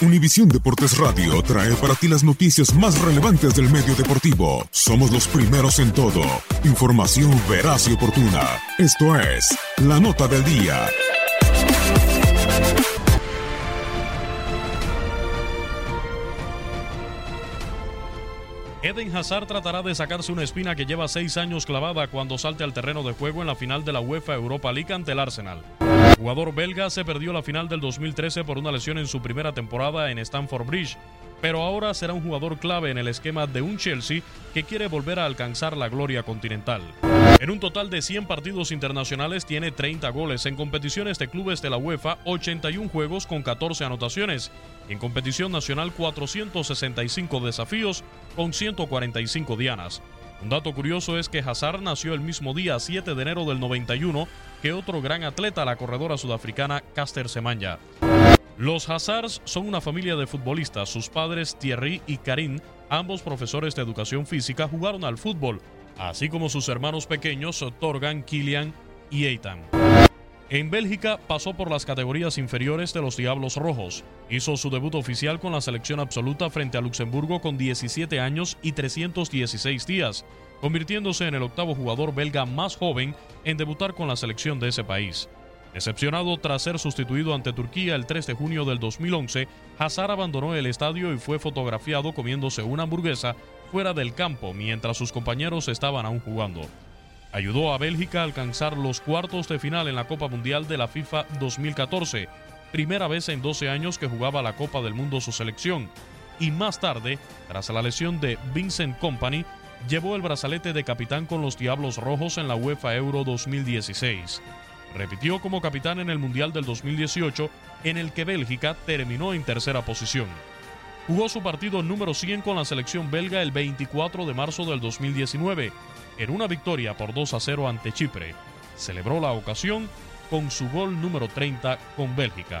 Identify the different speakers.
Speaker 1: Univisión Deportes Radio trae para ti las noticias más relevantes del medio deportivo. Somos los primeros en todo. Información veraz y oportuna. Esto es La Nota del Día.
Speaker 2: Eden Hazard tratará de sacarse una espina que lleva seis años clavada cuando salte al terreno de juego en la final de la UEFA Europa League ante el Arsenal. Jugador belga se perdió la final del 2013 por una lesión en su primera temporada en Stamford Bridge, pero ahora será un jugador clave en el esquema de un Chelsea que quiere volver a alcanzar la gloria continental. En un total de 100 partidos internacionales tiene 30 goles en competiciones de clubes de la UEFA, 81 juegos con 14 anotaciones. En competición nacional 465 desafíos con 145 dianas. Un dato curioso es que Hazard nació el mismo día 7 de enero del 91 que otro gran atleta, la corredora sudafricana Caster Semenya. Los Hazards son una familia de futbolistas. Sus padres Thierry y Karim, ambos profesores de educación física, jugaron al fútbol, así como sus hermanos pequeños Torgan, Kilian y Eitan. En Bélgica pasó por las categorías inferiores de los Diablos Rojos. Hizo su debut oficial con la selección absoluta frente a Luxemburgo con 17 años y 316 días, convirtiéndose en el octavo jugador belga más joven en debutar con la selección de ese país. Decepcionado tras ser sustituido ante Turquía el 3 de junio del 2011, Hazard abandonó el estadio y fue fotografiado comiéndose una hamburguesa fuera del campo mientras sus compañeros estaban aún jugando. Ayudó a Bélgica a alcanzar los cuartos de final en la Copa Mundial de la FIFA 2014, primera vez en 12 años que jugaba la Copa del Mundo su selección, y más tarde, tras la lesión de Vincent Company, llevó el brazalete de capitán con los Diablos Rojos en la UEFA Euro 2016. Repitió como capitán en el Mundial del 2018, en el que Bélgica terminó en tercera posición. Jugó su partido número 100 con la selección belga el 24 de marzo del 2019, en una victoria por 2 a 0 ante Chipre. Celebró la ocasión con su gol número 30 con Bélgica.